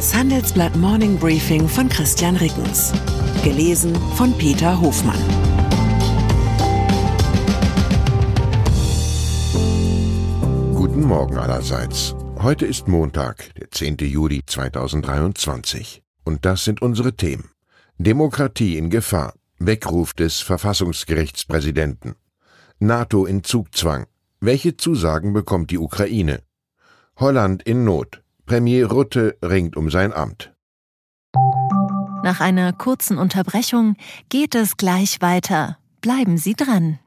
Das Handelsblatt Morning Briefing von Christian Rickens. Gelesen von Peter Hofmann. Guten Morgen allerseits. Heute ist Montag, der 10. Juli 2023. Und das sind unsere Themen. Demokratie in Gefahr. Weckruf des Verfassungsgerichtspräsidenten. NATO in Zugzwang. Welche Zusagen bekommt die Ukraine? Holland in Not. Premier Rutte ringt um sein Amt. Nach einer kurzen Unterbrechung geht es gleich weiter. Bleiben Sie dran.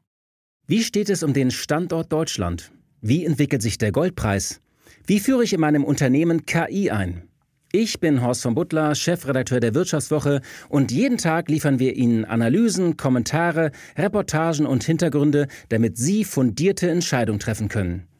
Wie steht es um den Standort Deutschland? Wie entwickelt sich der Goldpreis? Wie führe ich in meinem Unternehmen KI ein? Ich bin Horst von Butler, Chefredakteur der Wirtschaftswoche und jeden Tag liefern wir Ihnen Analysen, Kommentare, Reportagen und Hintergründe, damit Sie fundierte Entscheidungen treffen können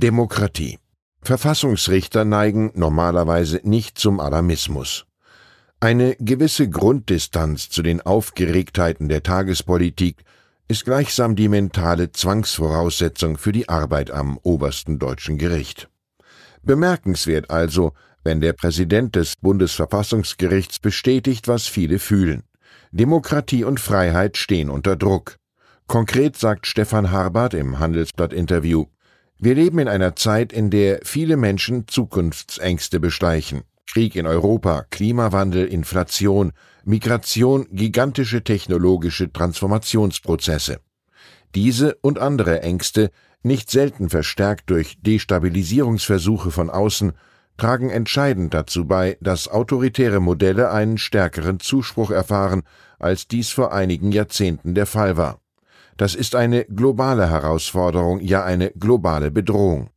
Demokratie. Verfassungsrichter neigen normalerweise nicht zum Alarmismus. Eine gewisse Grunddistanz zu den Aufgeregtheiten der Tagespolitik ist gleichsam die mentale Zwangsvoraussetzung für die Arbeit am obersten deutschen Gericht. Bemerkenswert also, wenn der Präsident des Bundesverfassungsgerichts bestätigt, was viele fühlen. Demokratie und Freiheit stehen unter Druck. Konkret sagt Stefan Harbart im Handelsblatt-Interview, wir leben in einer Zeit, in der viele Menschen Zukunftsängste besteichen. Krieg in Europa, Klimawandel, Inflation, Migration, gigantische technologische Transformationsprozesse. Diese und andere Ängste, nicht selten verstärkt durch Destabilisierungsversuche von außen, tragen entscheidend dazu bei, dass autoritäre Modelle einen stärkeren Zuspruch erfahren, als dies vor einigen Jahrzehnten der Fall war. Das ist eine globale Herausforderung, ja eine globale Bedrohung.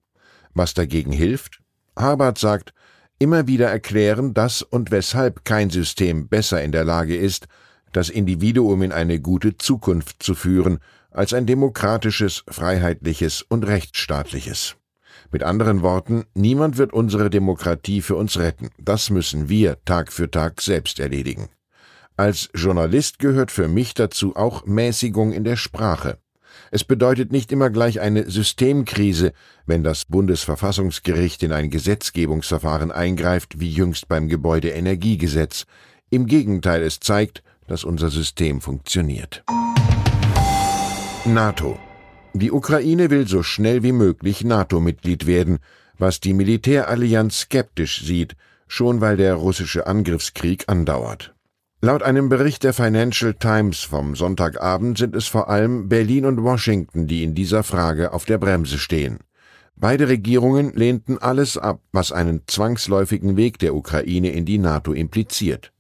Was dagegen hilft? Harbert sagt, immer wieder erklären, dass und weshalb kein System besser in der Lage ist, das Individuum in eine gute Zukunft zu führen, als ein demokratisches, freiheitliches und rechtsstaatliches. Mit anderen Worten, niemand wird unsere Demokratie für uns retten. Das müssen wir Tag für Tag selbst erledigen. Als Journalist gehört für mich dazu auch Mäßigung in der Sprache. Es bedeutet nicht immer gleich eine Systemkrise, wenn das Bundesverfassungsgericht in ein Gesetzgebungsverfahren eingreift, wie jüngst beim Gebäudeenergiegesetz. Im Gegenteil, es zeigt, dass unser System funktioniert. NATO. Die Ukraine will so schnell wie möglich NATO-Mitglied werden, was die Militärallianz skeptisch sieht, schon weil der russische Angriffskrieg andauert. Laut einem Bericht der Financial Times vom Sonntagabend sind es vor allem Berlin und Washington, die in dieser Frage auf der Bremse stehen. Beide Regierungen lehnten alles ab, was einen zwangsläufigen Weg der Ukraine in die NATO impliziert.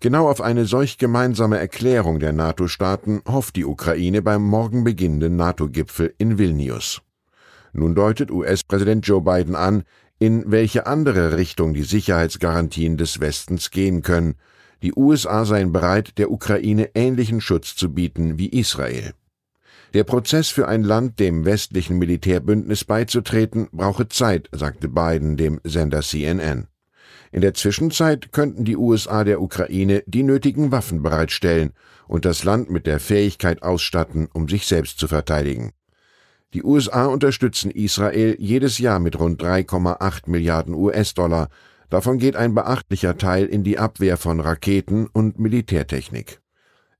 Genau auf eine solch gemeinsame Erklärung der NATO-Staaten hofft die Ukraine beim morgen beginnenden NATO-Gipfel in Vilnius. Nun deutet US-Präsident Joe Biden an, in welche andere Richtung die Sicherheitsgarantien des Westens gehen können, die USA seien bereit, der Ukraine ähnlichen Schutz zu bieten wie Israel. Der Prozess für ein Land, dem westlichen Militärbündnis beizutreten, brauche Zeit, sagte Biden dem Sender CNN. In der Zwischenzeit könnten die USA der Ukraine die nötigen Waffen bereitstellen und das Land mit der Fähigkeit ausstatten, um sich selbst zu verteidigen. Die USA unterstützen Israel jedes Jahr mit rund 3,8 Milliarden US-Dollar Davon geht ein beachtlicher Teil in die Abwehr von Raketen und Militärtechnik.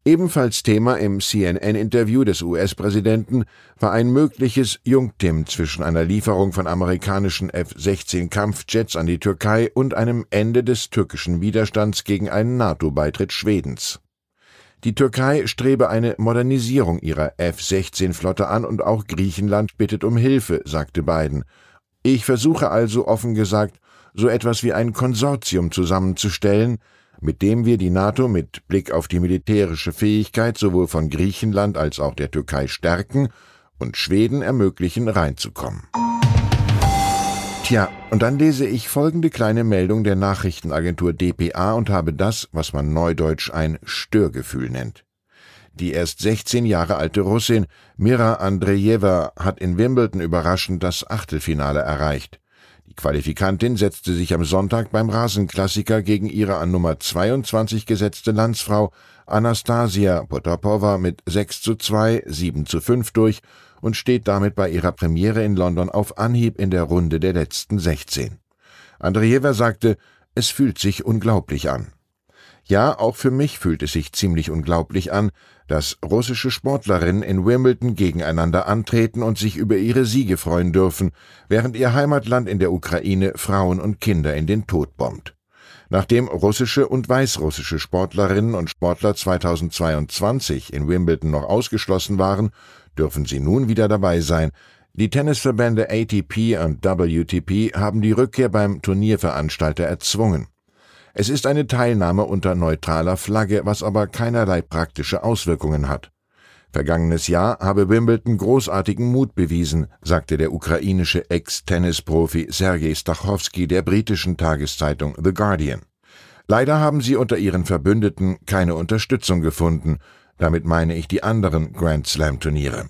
Ebenfalls Thema im CNN-Interview des US-Präsidenten war ein mögliches Jungtim zwischen einer Lieferung von amerikanischen F-16 Kampfjets an die Türkei und einem Ende des türkischen Widerstands gegen einen NATO-Beitritt Schwedens. Die Türkei strebe eine Modernisierung ihrer F-16-Flotte an und auch Griechenland bittet um Hilfe, sagte Biden. Ich versuche also offen gesagt, so etwas wie ein Konsortium zusammenzustellen, mit dem wir die NATO mit Blick auf die militärische Fähigkeit sowohl von Griechenland als auch der Türkei stärken und Schweden ermöglichen, reinzukommen. Tja, und dann lese ich folgende kleine Meldung der Nachrichtenagentur dpa und habe das, was man neudeutsch ein Störgefühl nennt. Die erst 16 Jahre alte Russin Mira Andrejewa hat in Wimbledon überraschend das Achtelfinale erreicht. Die Qualifikantin setzte sich am Sonntag beim Rasenklassiker gegen ihre an Nummer 22 gesetzte Landsfrau Anastasia Potapova mit 6 zu 2, 7 zu 5 durch und steht damit bei ihrer Premiere in London auf Anhieb in der Runde der letzten 16. Andrejewa sagte, es fühlt sich unglaublich an. Ja, auch für mich fühlt es sich ziemlich unglaublich an, dass russische Sportlerinnen in Wimbledon gegeneinander antreten und sich über ihre Siege freuen dürfen, während ihr Heimatland in der Ukraine Frauen und Kinder in den Tod bombt. Nachdem russische und weißrussische Sportlerinnen und Sportler 2022 in Wimbledon noch ausgeschlossen waren, dürfen sie nun wieder dabei sein. Die Tennisverbände ATP und WTP haben die Rückkehr beim Turnierveranstalter erzwungen. Es ist eine Teilnahme unter neutraler Flagge, was aber keinerlei praktische Auswirkungen hat. Vergangenes Jahr habe Wimbledon großartigen Mut bewiesen, sagte der ukrainische Ex-Tennisprofi Sergei Stachowski der britischen Tageszeitung The Guardian. Leider haben sie unter ihren Verbündeten keine Unterstützung gefunden. Damit meine ich die anderen Grand Slam Turniere.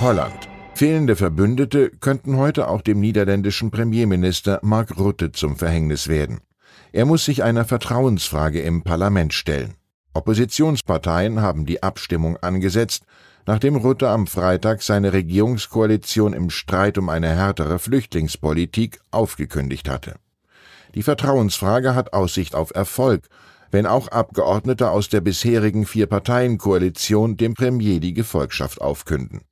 Holland. Fehlende Verbündete könnten heute auch dem niederländischen Premierminister Mark Rutte zum Verhängnis werden. Er muss sich einer Vertrauensfrage im Parlament stellen. Oppositionsparteien haben die Abstimmung angesetzt, nachdem Rutte am Freitag seine Regierungskoalition im Streit um eine härtere Flüchtlingspolitik aufgekündigt hatte. Die Vertrauensfrage hat Aussicht auf Erfolg, wenn auch Abgeordnete aus der bisherigen Vier-Parteien-Koalition dem Premier die Gefolgschaft aufkünden.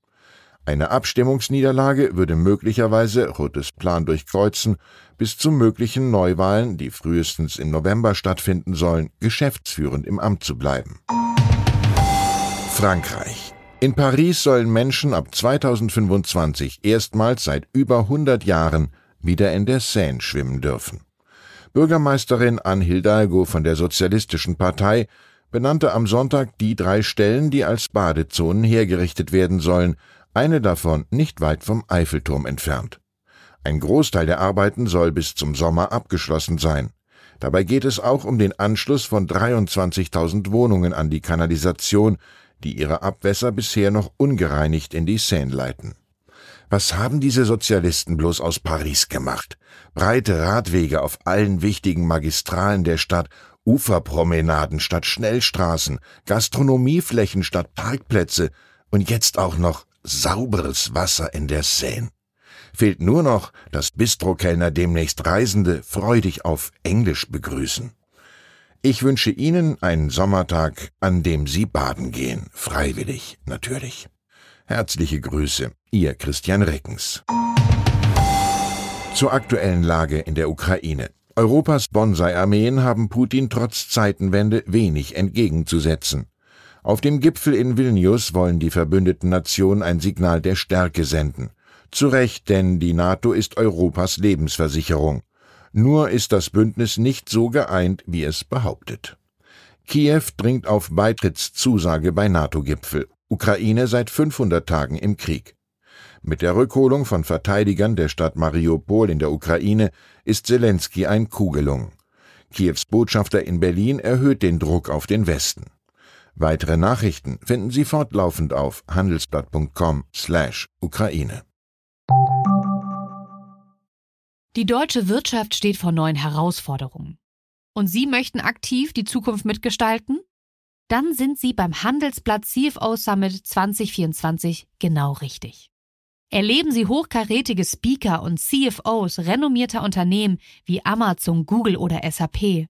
Eine Abstimmungsniederlage würde möglicherweise Ruttes Plan durchkreuzen, bis zu möglichen Neuwahlen, die frühestens im November stattfinden sollen, geschäftsführend im Amt zu bleiben. Frankreich. In Paris sollen Menschen ab 2025 erstmals seit über 100 Jahren wieder in der Seine schwimmen dürfen. Bürgermeisterin Anne Hidalgo von der Sozialistischen Partei benannte am Sonntag die drei Stellen, die als Badezonen hergerichtet werden sollen, eine davon nicht weit vom Eiffelturm entfernt. Ein Großteil der Arbeiten soll bis zum Sommer abgeschlossen sein. Dabei geht es auch um den Anschluss von 23.000 Wohnungen an die Kanalisation, die ihre Abwässer bisher noch ungereinigt in die Seine leiten. Was haben diese Sozialisten bloß aus Paris gemacht? Breite Radwege auf allen wichtigen Magistralen der Stadt, Uferpromenaden statt Schnellstraßen, Gastronomieflächen statt Parkplätze und jetzt auch noch sauberes Wasser in der Seine. Fehlt nur noch, dass Bistrokellner demnächst Reisende freudig auf Englisch begrüßen. Ich wünsche Ihnen einen Sommertag, an dem Sie baden gehen, freiwillig natürlich. Herzliche Grüße, Ihr Christian Reckens. Zur aktuellen Lage in der Ukraine. Europas Bonsai-Armeen haben Putin trotz Zeitenwende wenig entgegenzusetzen. Auf dem Gipfel in Vilnius wollen die verbündeten Nationen ein Signal der Stärke senden. Zu Recht, denn die NATO ist Europas Lebensversicherung. Nur ist das Bündnis nicht so geeint, wie es behauptet. Kiew dringt auf Beitrittszusage bei NATO-Gipfel. Ukraine seit 500 Tagen im Krieg. Mit der Rückholung von Verteidigern der Stadt Mariupol in der Ukraine ist Zelensky ein Kuh gelungen. Kiews Botschafter in Berlin erhöht den Druck auf den Westen. Weitere Nachrichten finden Sie fortlaufend auf handelsblatt.com/Ukraine. Die deutsche Wirtschaft steht vor neuen Herausforderungen. Und Sie möchten aktiv die Zukunft mitgestalten? Dann sind Sie beim Handelsblatt CFO Summit 2024 genau richtig. Erleben Sie hochkarätige Speaker und CFOs renommierter Unternehmen wie Amazon, Google oder SAP